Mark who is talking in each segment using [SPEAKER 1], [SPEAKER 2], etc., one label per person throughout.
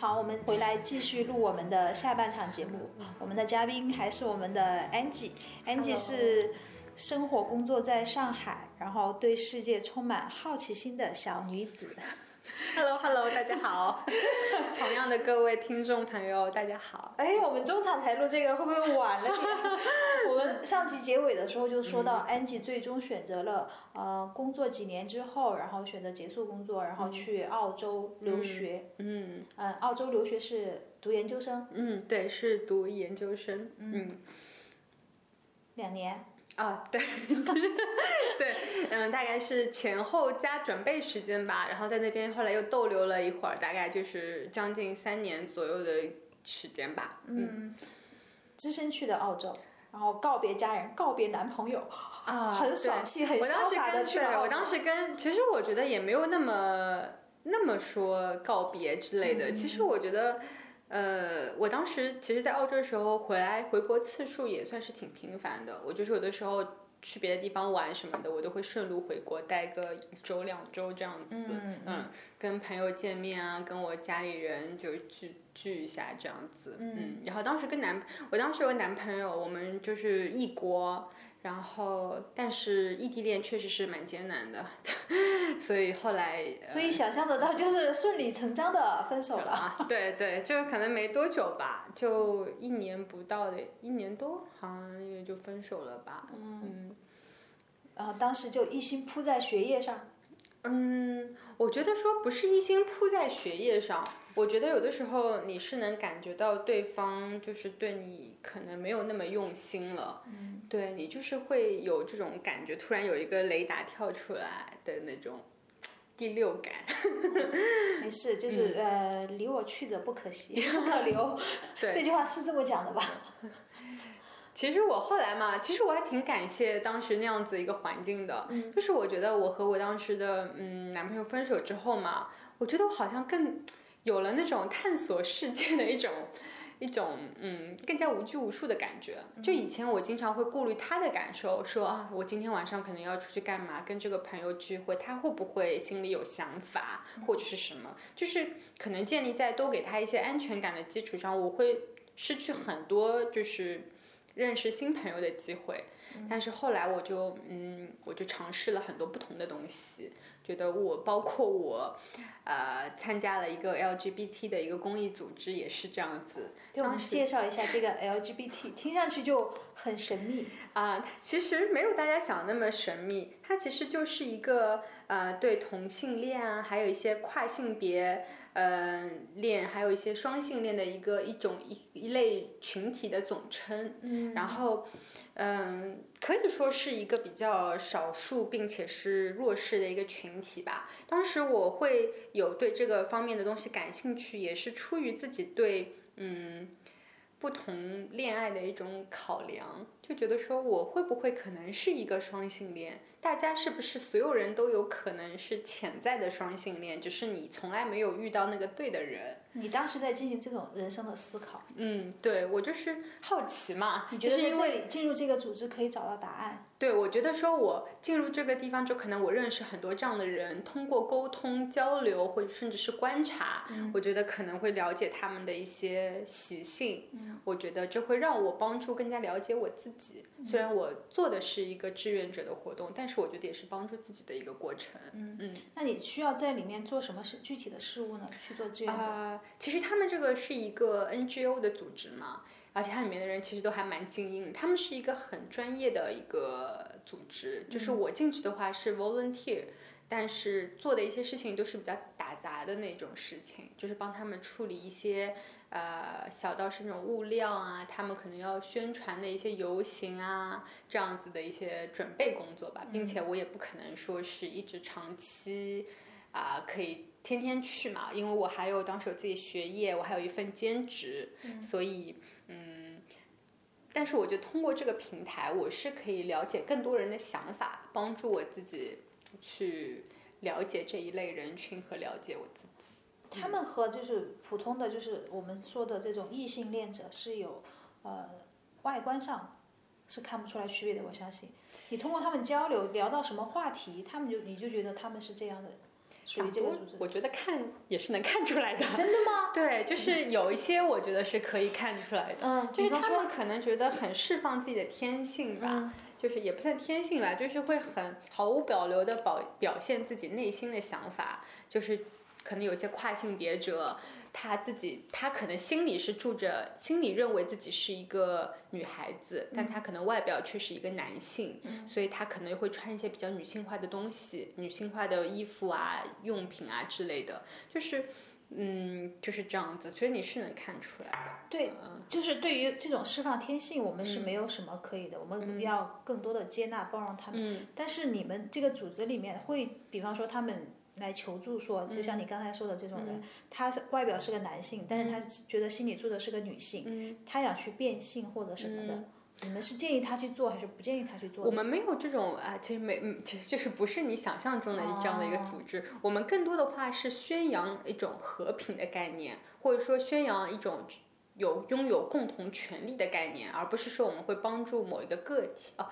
[SPEAKER 1] 好，我们回来继续录我们的下半场节目。我们的嘉宾还是我们的 Angie，Angie 是生活工作在上海，然后对世界充满好奇心的小女子。
[SPEAKER 2] Hello，Hello，大家好。同样的各位听众朋友，大家好。
[SPEAKER 1] 哎，我们中场才录这个，会不会晚了点？我们上集结尾的时候就说到，安吉最终选择了呃工作几年之后，然后选择结束工作，然后去澳洲留学。
[SPEAKER 2] 嗯
[SPEAKER 1] 嗯，澳洲留学是读研究生，
[SPEAKER 2] 嗯，对，是读研究生。嗯，
[SPEAKER 1] 两年。
[SPEAKER 2] 啊，对，对，嗯，大概是前后加准备时间吧，然后在那边后来又逗留了一会儿，大概就是将近三年左右的时间吧。
[SPEAKER 1] 嗯，只身去的澳洲，然后告别家人，告别男朋友，
[SPEAKER 2] 啊，
[SPEAKER 1] 很爽气，很
[SPEAKER 2] 我当时
[SPEAKER 1] 潇洒的去了。
[SPEAKER 2] 我当时跟，其实我觉得也没有那么那么说告别之类的，其实我觉得。呃，我当时其实，在澳洲的时候回来回国次数也算是挺频繁的。我就是有的时候去别的地方玩什么的，我都会顺路回国待个一周两周这样子。
[SPEAKER 1] 嗯
[SPEAKER 2] 嗯，跟朋友见面啊，跟我家里人就聚聚一下这样子。嗯，然后当时跟男，我当时有个男朋友，我们就是异国，然后但是异地恋确实是蛮艰难的，所以后来，呃
[SPEAKER 1] 所以想象得到，就是顺理成章的分手了。
[SPEAKER 2] 啊，对对，就可能没多久吧，就一年不到的，一年多，好像也就分手了吧。嗯
[SPEAKER 1] 然后当时就一心扑在学业上。
[SPEAKER 2] 嗯，我觉得说不是一心扑在学业上，我觉得有的时候你是能感觉到对方就是对你可能没有那么用心了，嗯，对你就是会有这种感觉，突然有一个雷达跳出来的那种第六感。
[SPEAKER 1] 没事，就 是、呃，离我去者不可惜，不可留。
[SPEAKER 2] 嗯对
[SPEAKER 1] 这句话是这么讲的吧？
[SPEAKER 2] 其实我后来嘛，其实我还挺感谢当时那样子一个环境的，就是我觉得我和我当时的嗯男朋友分手之后嘛，我觉得我好像更有了那种探索世界的一种。一种嗯更加无拘无束的感觉。就以前我经常会顾虑他的感受，说啊，我今天晚上可能要出去干嘛，跟这个朋友聚会，他会不会心里有想法或者是什么？就是可能建立在多给他一些安全感的基础上，我会失去很多就是。认识新朋友的机会，但是后来我就嗯，我就尝试了很多不同的东西，觉得我包括我，呃，参加了一个 LGBT 的一个公益组织，也是这样子。
[SPEAKER 1] 给我们介绍一下这个 LGBT，听上去就很神秘
[SPEAKER 2] 啊、它其实没有大家想的那么神秘，它其实就是一个呃，对同性恋啊，还有一些跨性别呃恋，还有一些双性恋的一个一种一一类群体的总称。嗯，然后嗯、可以说是一个比较少数并且是弱势的一个群体吧。当时我会有对这个方面的东西感兴趣，也是出于自己对嗯。不同恋爱的一种考量，就觉得说我会不会可能是一个双性恋？大家是不是所有人都有可能是潜在的双性恋？只是你从来没有遇到那个对的人。
[SPEAKER 1] 你当时在进行这种人生的思考，
[SPEAKER 2] 嗯，对我就是好奇嘛。
[SPEAKER 1] 你觉得
[SPEAKER 2] 是因为
[SPEAKER 1] 进入这个组织可以找到答案？
[SPEAKER 2] 对，我觉得说我进入这个地方，就可能我认识很多这样的人，通过沟通交流，或者甚至是观察，我觉得可能会了解他们的一些习性。嗯我觉得这会让我帮助更加了解我自己。虽然我做的是一个志愿者的活动，但是我觉得也是帮助自己的一个过程。嗯嗯。
[SPEAKER 1] 那你需要在里面做什么事具体的事物呢？去做志愿者？
[SPEAKER 2] 呃，其实他们这个是一个 NGO 的组织嘛，而且它里面的人其实都还蛮精英，他们是一个很专业的一个组织。就是我进去的话是 volunteer，但是做的一些事情都是比较打杂的那种事情，就是帮他们处理一些呃小到是那种物料啊，他们可能要宣传的一些游行啊这样子的一些准备工作吧，并且我也不可能说是一直长期。啊、可以天天去嘛，因为我还有当时有自己学业，我还有一份兼职，所以嗯，但是我觉得通过这个平台，我是可以了解更多人的想法，帮助我自己去了解这一类人群和了解我自己。
[SPEAKER 1] 他们和就是普通的就是我们说的这种异性恋者是有呃外观上是看不出来区别的。我相信你通过他们交流聊到什么话题，他们就你就觉得他们是这样的属于这个组织？
[SPEAKER 2] 我觉得看也是能看出来的。
[SPEAKER 1] 真的吗？
[SPEAKER 2] 对，就是有一些我觉得是可以看出来的。
[SPEAKER 1] 嗯，
[SPEAKER 2] 就是他们可能觉得很释放自己的天性吧。
[SPEAKER 1] 嗯
[SPEAKER 2] 就是也不算天性吧，就是会很毫无保留的表表现自己内心的想法，就是可能有些跨性别者，他自己他可能心里是住着，心里认为自己是一个女孩子，但他可能外表却是一个男性，所以他可能会穿一些比较女性化的东西，女性化的衣服啊、用品啊之类的，就是。嗯，就是这样子，所以你是能看出来的。
[SPEAKER 1] 对，就是对于这种释放天性，我们是没有什么可以的，我们要更多的接纳、包容他们。
[SPEAKER 2] 嗯
[SPEAKER 1] 但是你们这个组织里面会，比方说他们来求助说，就像你刚才说的这种人，他是外表是个男性，但是他觉得心里住的是个女性，
[SPEAKER 2] 嗯
[SPEAKER 1] 他想去变性或者什么的，你们是建议他去做还是不建议他去做？
[SPEAKER 2] 我们没有这种啊，其实没，嗯其实就是不是你想象中的这样的一个组织。我们更多的话是宣扬一种和平的概念，或者说宣扬一种有拥有共同权利的概念，而不是说我们会帮助某一个个体啊。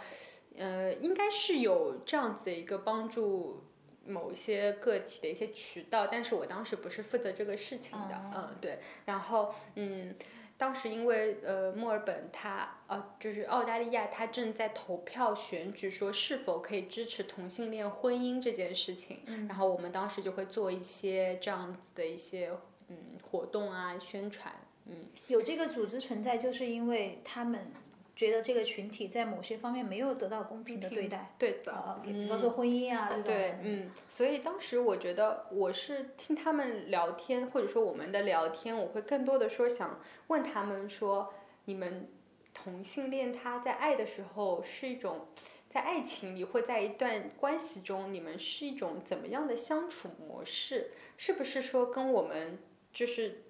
[SPEAKER 2] 呃，应该是有这样子的一个帮助某一些个体的一些渠道，但是我当时不是负责这个事情的，嗯，对。然后，嗯。当时因为呃墨尔本它呃就是澳大利亚它正在投票选举说是否可以支持同性恋婚姻这件事情，然后我们当时就会做一些这样子的一些嗯活动啊宣传，嗯
[SPEAKER 1] 有这个组织存在，就是因为他们觉得这个群体在某些方面没有得到公平的对待。
[SPEAKER 2] 对的，
[SPEAKER 1] 呃，比方说婚姻啊这种。
[SPEAKER 2] 对，嗯，所以当时我觉得我是听他们聊天，或者说我们的聊天，我会更多的说想问他们说，你们同性恋他在爱的时候是一种，在爱情里或在一段关系中，你们是一种怎么样的相处模式？是不是说跟我们就是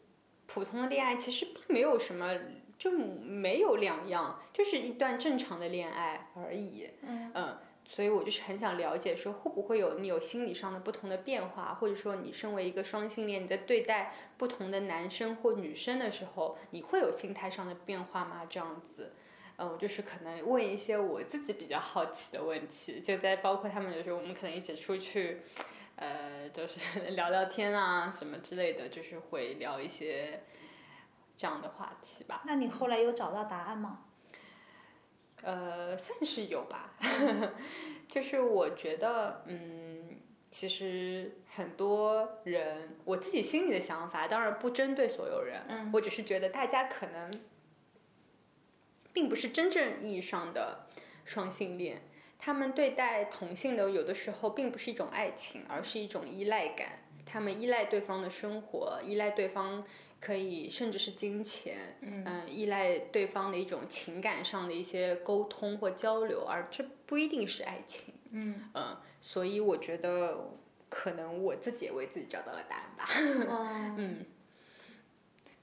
[SPEAKER 2] 普通的恋爱其实并没有什么？就没有两样，就是一段正常的恋爱而已。嗯所以我就是很想了解，说会不会有你有心理上的不同的变化，或者说你身为一个双性恋，你在对待不同的男生或女生的时候，你会有心态上的变化吗？这样子，嗯，我就是可能问一些我自己比较好奇的问题，就在包括他们有时候我们可能一起出去，呃，就是 聊聊天啊什么之类的，就是会聊一些这样的话题吧。
[SPEAKER 1] 那你后来有找到答案吗？
[SPEAKER 2] 呃，算是有吧，就是我觉得，嗯，其实很多人，我自己心里的想法，当然不针对所有人，
[SPEAKER 1] 嗯
[SPEAKER 2] 我只是觉得大家可能，并不是真正意义上的双性恋，他们对待同性的有的时候并不是一种爱情，而是一种依赖感，他们依赖对方的生活，依赖对方。可以，甚至是金钱，嗯、依赖对方的一种情感上的一些沟通或交流，而这不一定是爱情。
[SPEAKER 1] 嗯
[SPEAKER 2] 所以我觉得可能我自己也为自己找到了答案吧。
[SPEAKER 1] 嗯，
[SPEAKER 2] 嗯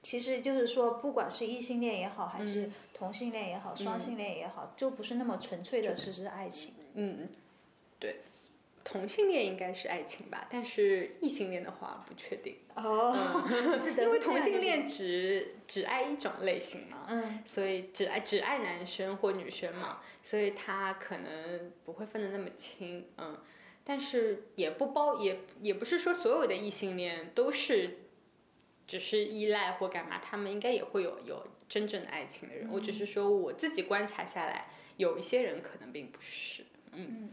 [SPEAKER 1] 其实就是说，不管是异性恋也好，还
[SPEAKER 2] 嗯
[SPEAKER 1] 是同性恋也好，双性恋也好，就不是那么纯粹的只是爱情。
[SPEAKER 2] 嗯，对，同性恋应该是爱情吧，但是异性恋的话不确定，
[SPEAKER 1] 哦，是的，
[SPEAKER 2] 因为同性恋只只爱一种类型嘛。
[SPEAKER 1] 嗯
[SPEAKER 2] 所以只爱只爱男生或女生嘛，所以他可能不会分得那么清，嗯，但是也不包也也不是说所有的异性恋都是只是依赖或干嘛，他们应该也会有有真正的爱情的人。我只是说我自己观察下来，有一些人可能并不是，嗯。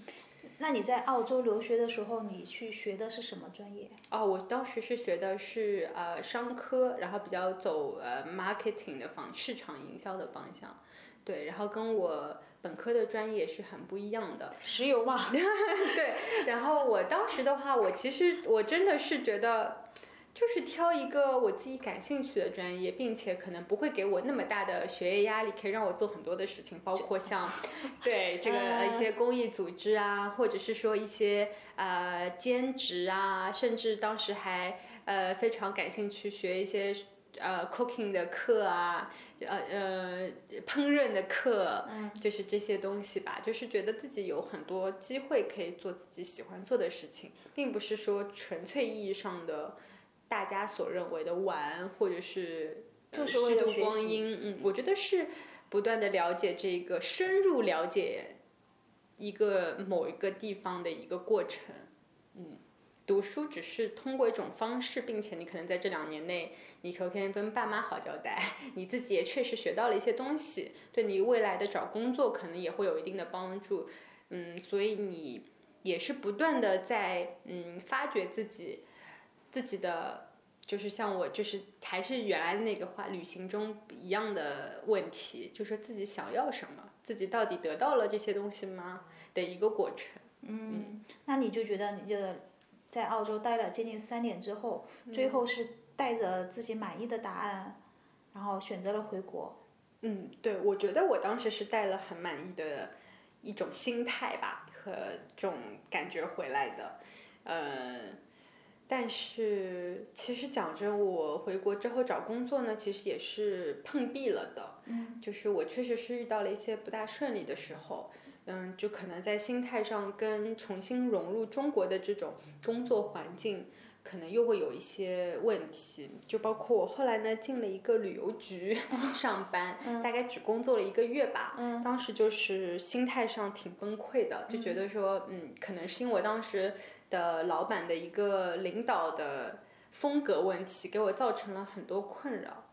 [SPEAKER 1] 那你在澳洲留学的时候，你去学的是什么专业？
[SPEAKER 2] 哦，我当时是学的是呃商科，然后比较走呃 marketing 的方市场营销的方向，对，然后跟我本科的专业是很不一样的。
[SPEAKER 1] 石油嘛。
[SPEAKER 2] 对，然后我当时的话，我其实我真的是觉得，就是挑一个我自己感兴趣的专业，并且可能不会给我那么大的学业压力，可以让我做很多的事情，包括像 对这个呃一些公益组织啊，或者是说一些呃兼职啊，甚至当时还呃非常感兴趣学一些。呃，cooking 的课啊，呃呃，烹饪的课，
[SPEAKER 1] 嗯
[SPEAKER 2] 就是这些东西吧，就是觉得自己有很多机会可以做自己喜欢做的事情，并不是说纯粹意义上的大家所认为的玩，或者是呃
[SPEAKER 1] 就是为
[SPEAKER 2] 虚度光阴。嗯，我觉得是不断的了解这个，深入了解一个某一个地方的一个过程。嗯，读书只是通过一种方式，并且你可能在这两年内，你可以跟爸妈好交代，你自己也确实学到了一些东西，对你未来的找工作可能也会有一定的帮助。嗯，所以你也是不断的在嗯发掘自己自己的，就是像我就是还是原来那个话，旅行中一样的问题，就说自己想要什么，自己到底得到了这些东西吗的一个过程。
[SPEAKER 1] 嗯，那你就觉得你就在澳洲待了接近三年之后，最后是带着自己满意的答案，然后选择了回国。
[SPEAKER 2] 嗯，对，我觉得我当时是带了很满意的一种心态吧和这种感觉回来的，呃，但是其实讲真，我回国之后找工作呢，其实也是碰壁了的，
[SPEAKER 1] 嗯，
[SPEAKER 2] 就是我确实是遇到了一些不大顺利的时候。嗯，就可能在心态上跟重新融入中国的这种工作环境，可能又会有一些问题。就包括我后来呢进了一个旅游局 上班，大概只工作了一个月吧。当时就是心态上挺崩溃的，就觉得说，嗯，可能是因为我当时的老板的一个领导的风格问题，给我造成了很多困扰。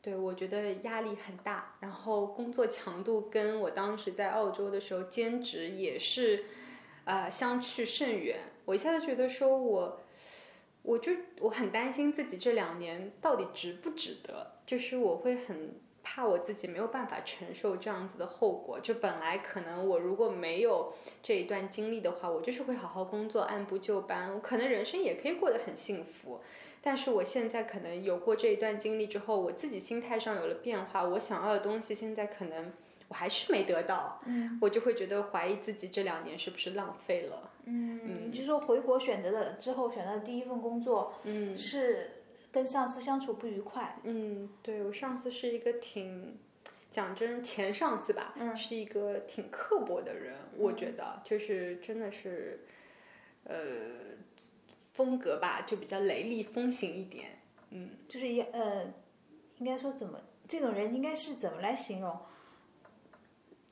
[SPEAKER 2] 对，我觉得压力很大，然后工作强度跟我当时在澳洲的时候兼职也是，呃，相去甚远。我一下子觉得说，我，我就我很担心自己这两年到底值不值得，就是我会很怕我自己没有办法承受这样子的后果。就本来可能我如果没有这一段经历的话，我就是会好好工作，按部就班，我可能人生也可以过得很幸福。但是我现在可能有过这一段经历之后，我自己心态上有了变化，我想要的东西现在可能我还是没得到，
[SPEAKER 1] 嗯，
[SPEAKER 2] 我就会觉得怀疑自己这两年是不是浪费了。
[SPEAKER 1] 嗯，就是说回国选择的之后选择的第一份工作，
[SPEAKER 2] 嗯，
[SPEAKER 1] 是跟上司相处不愉快。
[SPEAKER 2] 嗯，对我上司是一个挺讲真前上司吧，
[SPEAKER 1] 嗯，
[SPEAKER 2] 是一个挺刻薄的人，我觉得就是真的是，呃。风格吧，就比较雷厉风行一点，嗯，
[SPEAKER 1] 就是也呃，应该说怎么这种人应该是怎么来形容？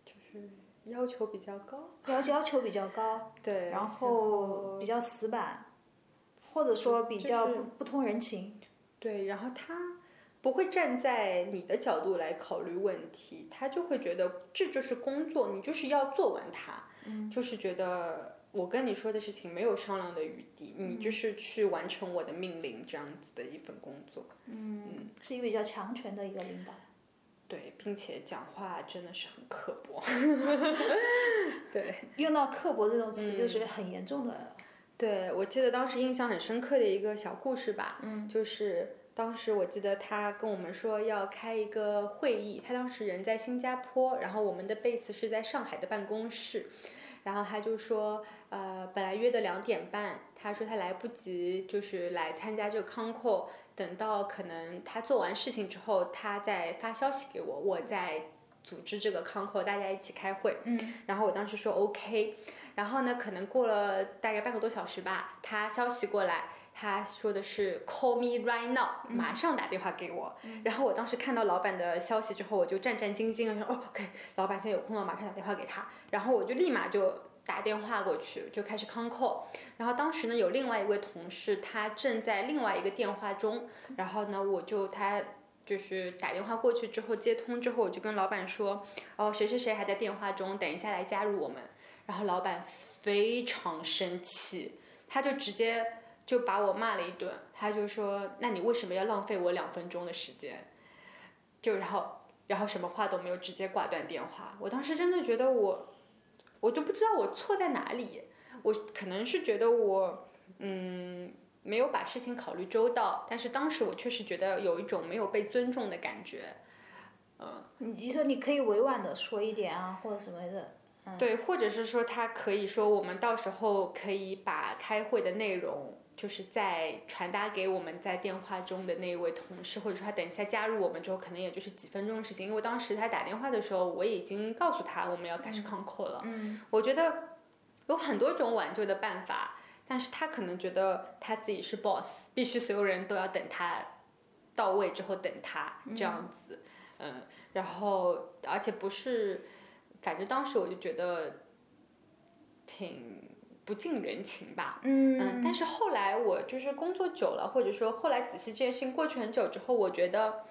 [SPEAKER 2] 就是要求比较高，
[SPEAKER 1] 要要求比较高，
[SPEAKER 2] 对，
[SPEAKER 1] 然后比较死板，或者说比较不不通人情，
[SPEAKER 2] 对，然后他不会站在你的角度来考虑问题，他就会觉得这就是工作，你就是要做完它，
[SPEAKER 1] 嗯，
[SPEAKER 2] 就是觉得。我跟你说的事情没有商量的余地，你就是去完成我的命令这样子的一份工作。
[SPEAKER 1] 嗯，是一个比较强权的一个领导。
[SPEAKER 2] 对，并且讲话真的是很刻薄。对，
[SPEAKER 1] 用到刻薄这种词就是很严重的。
[SPEAKER 2] 对，我记得当时印象很深刻的一个小故事吧，
[SPEAKER 1] 嗯，
[SPEAKER 2] 就是当时我记得他跟我们说要开一个会议，他当时人在新加坡，然后我们的 base 是在上海的办公室。然后他就说，呃，本来约的两点半，他说他来不及，就是来参加这个康扣，等到可能他做完事情之后，他再发消息给我，我再组织这个康扣，大家一起开会。
[SPEAKER 1] 嗯。
[SPEAKER 2] 然后我当时说 OK，然后呢，可能过了大概半个多小时吧，他消息过来，他说的是 Call me right now，马上打电话给我。然后我当时看到老板的消息之后，我就战战兢兢的说，哦，OK，老板现在有空了，马上打电话给他。然后我就立马就打电话过去，就开始 call。然后当时呢，有另外一位同事，他正在另外一个电话中。然后呢，我就他就是打电话过去之后接通之后，我就跟老板说，哦，谁谁谁还在电话中，等一下来加入我们。然后老板非常生气，他就直接就把我骂了一顿，他就说，那你为什么要浪费我两分钟的时间？就然后。然后什么话都没有，直接挂断电话。我当时真的觉得我，我都不知道我错在哪里。我可能是觉得我，嗯，没有把事情考虑周到。但是当时我确实觉得有一种没有被尊重的感觉。嗯，
[SPEAKER 1] 你说你可以委婉的说一点啊，或者什么的。
[SPEAKER 2] 对，或者是说他可以说，我们到时候可以把开会的内容。就是在传达给我们在电话中的那一位同事，或者说他等一下加入我们之后，可能也就是几分钟的事情。因为当时他打电话的时候，我已经告诉他我们要开始 c o n c 了。
[SPEAKER 1] 嗯，
[SPEAKER 2] 我觉得有很多种挽救的办法，但是他可能觉得他自己是 boss，必须所有人都要等他到位之后等他这样子。嗯，然后而且不是，反正当时我就觉得挺。不近人情吧。
[SPEAKER 1] 嗯
[SPEAKER 2] 嗯，但是后来我就是工作久了，或者说后来仔细这件事情过去很久之后，我觉得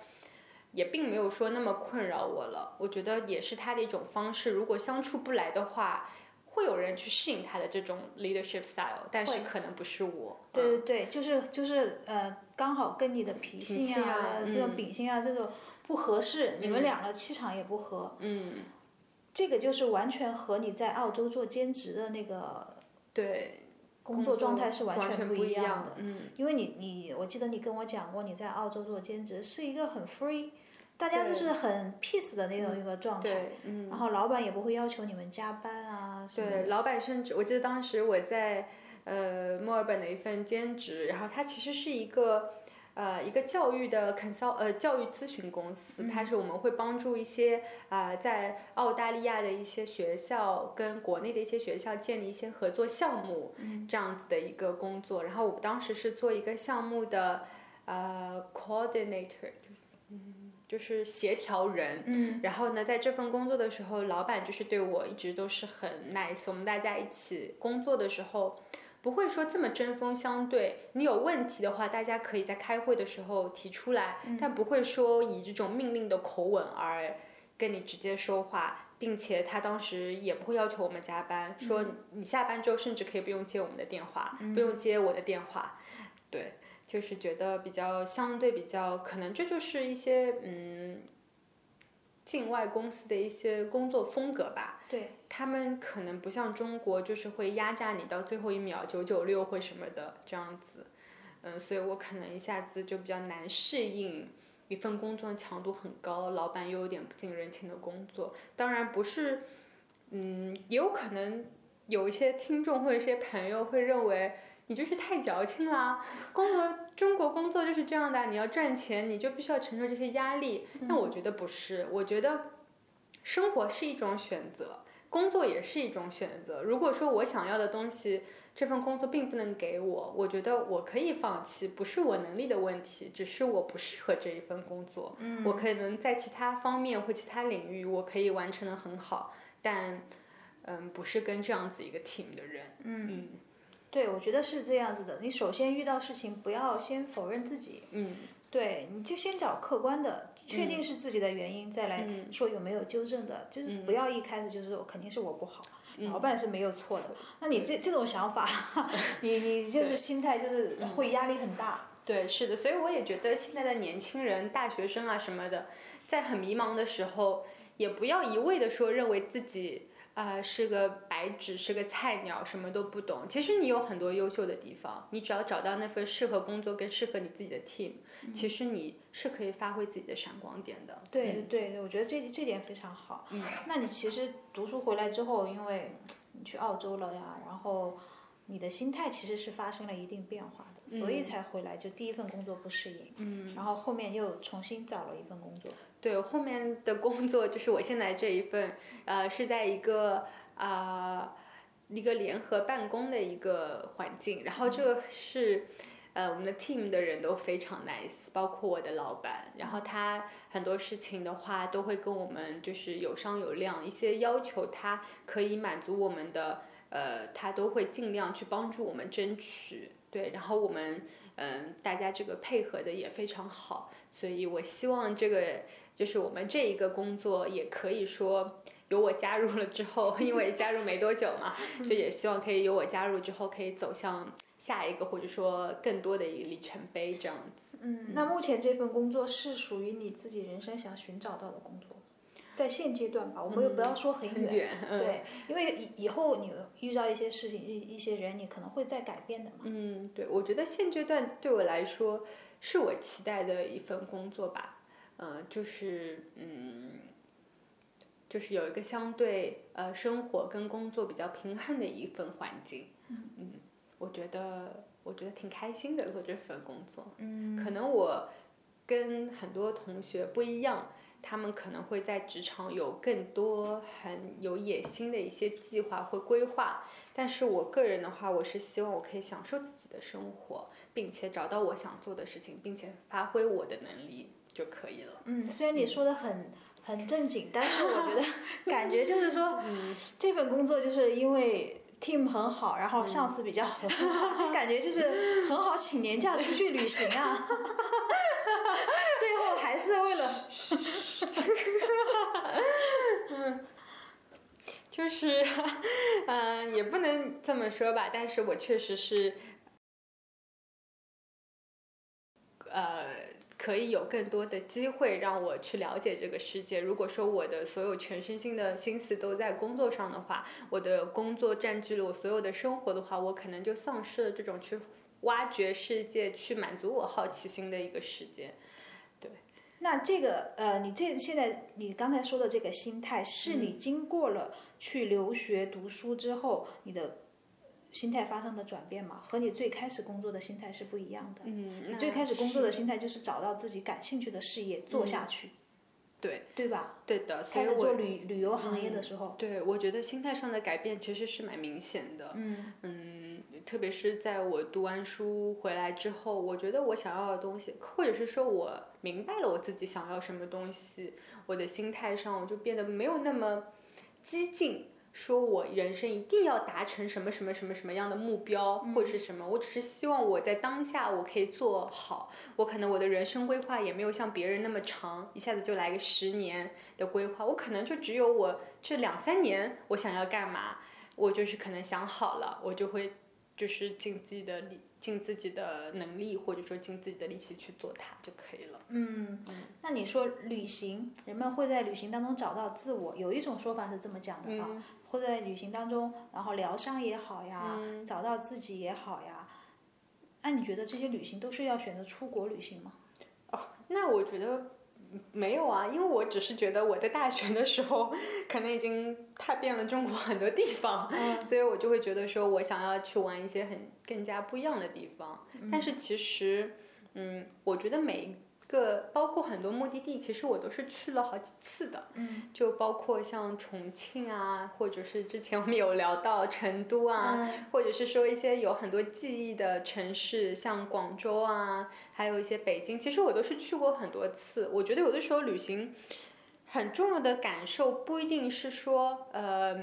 [SPEAKER 2] 也并没有说那么困扰我了。我觉得也是他的一种方式。如果相处不来的话，会有人去适应他的这种 leadership style，但是可能不是我。
[SPEAKER 1] 对对对，就是就是呃，刚好跟你的脾
[SPEAKER 2] 气啊
[SPEAKER 1] 啊、这种
[SPEAKER 2] 嗯
[SPEAKER 1] 秉性啊这种不合适，你们两个气场也不合，
[SPEAKER 2] 嗯，
[SPEAKER 1] 这个就是完全和你在澳洲做兼职的那个
[SPEAKER 2] 对，
[SPEAKER 1] 工作状态是
[SPEAKER 2] 完
[SPEAKER 1] 全
[SPEAKER 2] 不
[SPEAKER 1] 一
[SPEAKER 2] 样
[SPEAKER 1] 的。
[SPEAKER 2] 嗯，
[SPEAKER 1] 因为你你，我记得你跟我讲过，你在澳洲做兼职是一个很 free，大家就是很 peace 的那种一个状态。
[SPEAKER 2] 对，嗯。
[SPEAKER 1] 然后老板也不会要求你们加班啊。
[SPEAKER 2] 对，老板甚至我记得当时我在呃墨尔本的一份兼职，然后它其实是一个呃一个教育的 consult 呃教育咨询公司，它是我们会帮助一些啊、在澳大利亚的一些学校跟国内的一些学校建立一些合作项目，这样子的一个工作。然后我当时是做一个项目的呃 coordinator，就是嗯就是协调人。
[SPEAKER 1] 嗯
[SPEAKER 2] 然后呢，在这份工作的时候，老板就是对我一直都是很 nice。我们大家一起工作的时候，不会说这么针锋相对。你有问题的话，大家可以在开会的时候提出来，但不会说以这种命令的口吻而跟你直接说话，并且他当时也不会要求我们加班，说你下班之后甚至可以不用接我们的电话，不用接我的电话。对，就是觉得比较相对比较，可能这就是一些嗯。境外公司的一些工作风格吧，
[SPEAKER 1] 对，
[SPEAKER 2] 他们可能不像中国，就是会压榨你到最后一秒九九六或什么的这样子，嗯，所以我可能一下子就比较难适应一份工作强度很高，老板又有点不近人情的工作。当然不是，嗯，也有可能有一些听众或者一些朋友会认为你就是太矫情啦，工作中国工作就是这样的，你要赚钱，你就必须要承受这些压力。但我觉得不是，我觉得生活是一种选择，工作也是一种选择。如果说我想要的东西，这份工作并不能给我，我觉得我可以放弃，不是我能力的问题，只是我不适合这一份工作。
[SPEAKER 1] 嗯
[SPEAKER 2] 我可能在其他方面或其他领域，我可以完成的很好，但嗯，不是跟这样子一个 team 的人。
[SPEAKER 1] 嗯，对，我觉得是这样子的。你首先遇到事情，不要先否认自己，
[SPEAKER 2] 嗯
[SPEAKER 1] 对，你就先找客观的，确定是自己的原因，再来
[SPEAKER 2] 嗯
[SPEAKER 1] 说有没有纠正的。就是不要一开始就是说肯定是我不好，
[SPEAKER 2] 嗯
[SPEAKER 1] 老板是没有错的。那你这这种想法，你你就是心态就是会压力很大。
[SPEAKER 2] 对，是的，所以我也觉得现在的年轻人、大学生啊什么的，在很迷茫的时候，也不要一味的说认为自己啊、是个白纸，是个菜鸟，什么都不懂。其实你有很多优秀的地方，你只要找到那份适合工作跟适合你自己的 team，、其实你是可以发挥自己的闪光点的。
[SPEAKER 1] 对对对，我觉得这这点非常好。
[SPEAKER 2] 嗯，
[SPEAKER 1] 那你其实读书回来之后，因为你去澳洲了呀，然后你的心态其实是发生了一定变化的，所以才回来。就第一份工作不适应，
[SPEAKER 2] 嗯，
[SPEAKER 1] 然后后面又重新找了一份工作。
[SPEAKER 2] 对，后面的工作就是我现在这一份，呃，是在一个啊、一个联合办公的一个环境，然后这个是。呃，我们的 team 的人都非常 nice，包括我的老板。然后他很多事情的话，都会跟我们就是有商有量，一些要求他可以满足我们的，呃，他都会尽量去帮助我们争取。对，然后我们嗯，大家这个配合的也非常好，所以我希望这个就是我们这一个工作也可以说有我加入了之后，因为加入没多久嘛，就也希望可以有我加入之后可以走向下一个或者说更多的一个里程碑这样子。
[SPEAKER 1] 嗯，那目前这份工作是属于你自己人生想寻找到的工作，在现阶段吧，我们又不要说很远，对，因为以以后你遇到一些事情、一一些人，你可能会再改变的嘛。
[SPEAKER 2] 嗯，对，我觉得现阶段对我来说是我期待的一份工作吧，嗯、就是嗯，就是有一个相对呃生活跟工作比较平衡的一份环境，嗯我觉得我觉得挺开心的做这份工作，
[SPEAKER 1] 嗯
[SPEAKER 2] 可能我跟很多同学不一样。他们可能会在职场有更多很有野心的一些计划或规划，但是我个人的话，我是希望我可以享受自己的生活，并且找到我想做的事情，并且发挥我的能力就可以了。
[SPEAKER 1] 嗯，虽然你说的很很正经，但是我觉得 感觉就是说，这份工作就是因为 team 很好，然后上司比较很好，就感觉就是很好请年假出去旅行啊。最后还是为了，
[SPEAKER 2] 嗯，就是，嗯、也不能这么说吧，但是我确实是，呃，可以有更多的机会让我去了解这个世界。如果说我的所有全身心的心思都在工作上的话，我的工作占据了我所有的生活的话，我可能就丧失了这种去挖掘世界、去满足我好奇心的一个时间。
[SPEAKER 1] 那这个呃，你这现在你刚才说的这个心态，是你经过了去留学读书之后，你的心态发生的转变吗？和你最开始工作的心态是不一样的。
[SPEAKER 2] 嗯，
[SPEAKER 1] 你最开始工作的心态就是找到自己感兴趣的事业做下去，
[SPEAKER 2] 对
[SPEAKER 1] 对吧？
[SPEAKER 2] 对的，所以我
[SPEAKER 1] 做旅旅游行业的时候，
[SPEAKER 2] 对，我觉得心态上的改变其实是蛮明显的。
[SPEAKER 1] 嗯
[SPEAKER 2] 嗯，特别是在我读完书回来之后，我觉得我想要的东西，或者是说我明白了我自己想要什么东西，我的心态上我就变得没有那么激进。说我人生一定要达成什么什么什么什么样的目标，或者是什么，我只是希望我在当下我可以做好。我可能我的人生规划也没有像别人那么长，一下子就来个十年的规划，我可能就只有我这两三年我想要干嘛，我就是可能想好了，我就会就是尽自己的力，尽自己的能力，或者说尽自己的力气去做它就可以了。
[SPEAKER 1] 嗯，那你说旅行，人们会在旅行当中找到自我，有一种说法是这么讲的啊，
[SPEAKER 2] 嗯
[SPEAKER 1] 会在旅行当中，然后疗伤也好呀，
[SPEAKER 2] 嗯
[SPEAKER 1] 找到自己也好呀。那你觉得这些旅行都是要选择出国旅行吗？
[SPEAKER 2] 哦那我觉得没有啊，因为我只是觉得我在大学的时候 可能已经踏遍了中国很多地方，所以我就会觉得说我想要去玩一些很更加不一样的地方。但是其实，嗯，我觉得每一个包括很多目的地，其实我都是去了好几次的。
[SPEAKER 1] 嗯
[SPEAKER 2] 就包括像重庆啊，或者是之前我们有聊到成都啊，
[SPEAKER 1] 嗯
[SPEAKER 2] 或者是说一些有很多记忆的城市，像广州啊，还有一些北京，其实我都是去过很多次。我觉得有的时候旅行很重要的感受不一定是说，呃，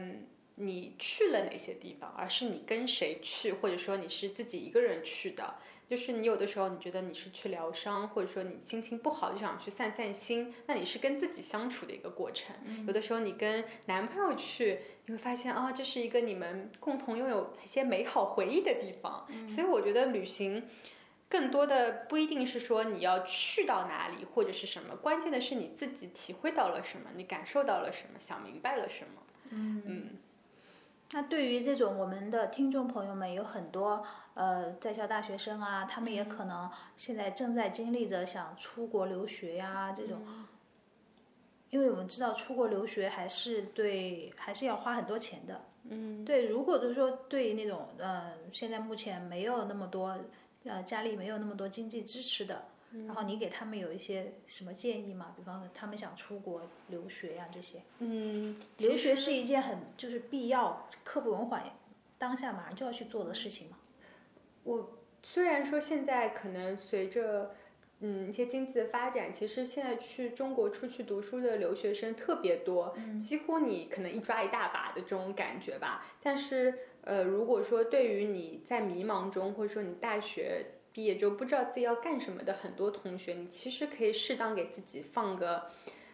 [SPEAKER 2] 你去了哪些地方，而是你跟谁去，或者说你是自己一个人去的。就是你有的时候你觉得你是去疗伤，或者说你心情不好就想去散散心，那你是跟自己相处的一个过程。有的时候你跟男朋友去，你会发现啊，这是一个你们共同拥有一些美好回忆的地方。所以我觉得旅行更多的不一定是说你要去到哪里或者是什么，关键的是你自己体会到了什么，你感受到了什么，想明白了什么。
[SPEAKER 1] 嗯
[SPEAKER 2] 嗯
[SPEAKER 1] 那对于这种我们的听众朋友们，有很多呃在校大学生啊，他们也可能现在正在经历着想出国留学呀、这种，因为我们知道出国留学还是对还是要花很多钱的。
[SPEAKER 2] 嗯。
[SPEAKER 1] 对，如果就是说对于那种呃现在目前没有那么多呃家里没有那么多经济支持的，然后你给他们有一些什么建议吗？比方说他们想出国留学呀、这些。
[SPEAKER 2] 嗯，
[SPEAKER 1] 留学是一件很就是必要、刻不容缓、当下马上就要去做的事情嘛。
[SPEAKER 2] 我虽然说现在可能随着嗯一些经济的发展，其实现在去中国出去读书的留学生特别多，几乎你可能一抓一大把的这种感觉吧。但是呃，如果说对于你在迷茫中，或者说你大学毕业之后不知道自己要干什么的很多同学，你其实可以适当给自己放个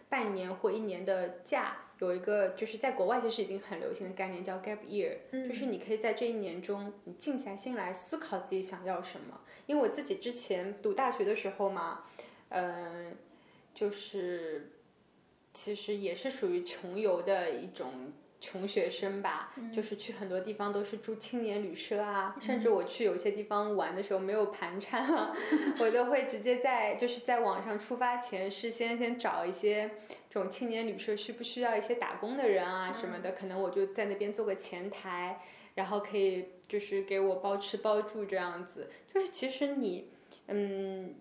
[SPEAKER 2] 半年或一年的假。有一个就是在国外其实已经很流行的概念叫 gap year，、就是你可以在这一年中，你静下心来思考自己想要什么。因为我自己之前读大学的时候嘛，嗯、就是其实也是属于穷游的一种穷学生吧，就是去很多地方都是住青年旅社啊，甚至我去有些地方玩的时候没有盘缠啊，我都会直接在就是在网上出发前事先先找一些这种青年旅社需不需要一些打工的人啊什么的，可能我就在那边做个前台，然后可以就是给我包吃包住这样子，就是其实你嗯。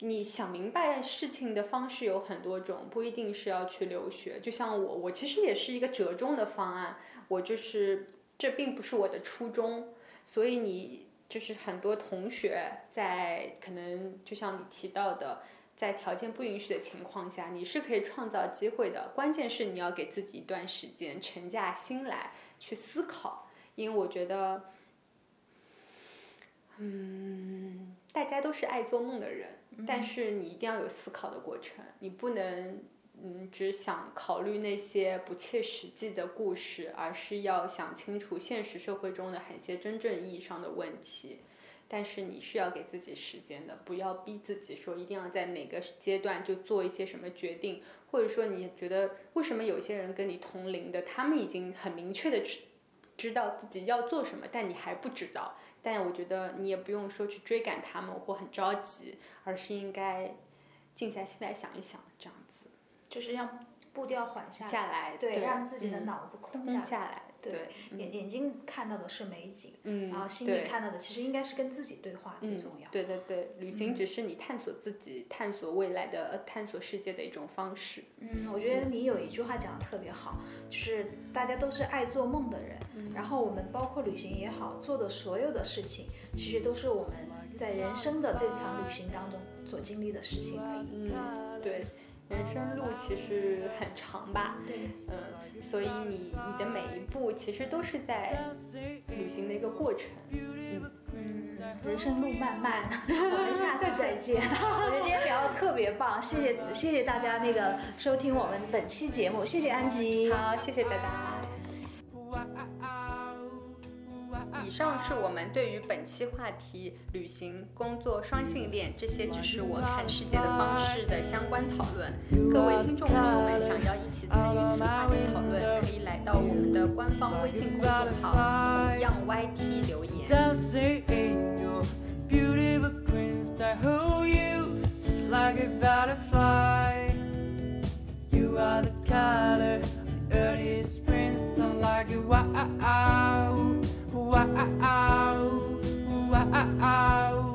[SPEAKER 2] 你想明白事情的方式有很多种，不一定是要去留学。就像我，我其实也是一个折中的方案，我就是这并不是我的初衷，所以你就是很多同学在可能就像你提到的，在条件不允许的情况下，你是可以创造机会的。关键是你要给自己一段时间沉下心来去思考。因为我觉得，嗯，大家都是爱做梦的人，但是你一定要有思考的过程，你不能嗯只想考虑那些不切实际的故事，而是要想清楚现实社会中的很些真正意义上的问题。但是你是要给自己时间的，不要逼自己说一定要在哪个阶段就做一些什么决定，或者说你觉得为什么有些人跟你同龄的，他们已经很明确的知知道自己要做什么，但你还不知道。但我觉得你也不用说去追赶他们或很着急，而是应该静下心来想一想，这样子
[SPEAKER 1] 就是让步调缓下
[SPEAKER 2] 下来，
[SPEAKER 1] 对，让自己的
[SPEAKER 2] 嗯
[SPEAKER 1] 脑子空
[SPEAKER 2] 空
[SPEAKER 1] 下
[SPEAKER 2] 下来，
[SPEAKER 1] 对，眼眼睛看到的是美景，
[SPEAKER 2] 嗯，
[SPEAKER 1] 然后心里看到的其实应该是跟自己对话最
[SPEAKER 2] 嗯
[SPEAKER 1] 重要。
[SPEAKER 2] 对对对，旅行只是你探索自己、探索未来的、呃探索世界的一种方式。
[SPEAKER 1] 嗯，我觉得你有一句话讲的特别好，就是大家都是爱做梦的人，
[SPEAKER 2] 嗯
[SPEAKER 1] 然后我们包括旅行也好，做的所有的事情，其实都是我们在人生的这场旅行当中所经历的事情而已。
[SPEAKER 2] 嗯，对，人生路其实很长吧，
[SPEAKER 1] 对，
[SPEAKER 2] 嗯，所以你你的每一步其实都是在旅行的一个过程。嗯，
[SPEAKER 1] 嗯，人生路漫漫，我们下次再见。我觉得今天聊的特别棒，谢谢谢谢大家那个收听我们本期节目，谢谢安吉。
[SPEAKER 2] 好，谢谢大家。以上是我们对于本期话题旅行、工作、双性恋这些只是我看世界的方式的相关讨论。各位听众朋友们，想要一起参与此话题讨论，可以来到我们的官方微信公众号“同样 YT” 留言。
[SPEAKER 3] dancing in your beautiful green sky. Hold you just like a butterfly. You are the color of the early spring sun, like a wow, wow, wow.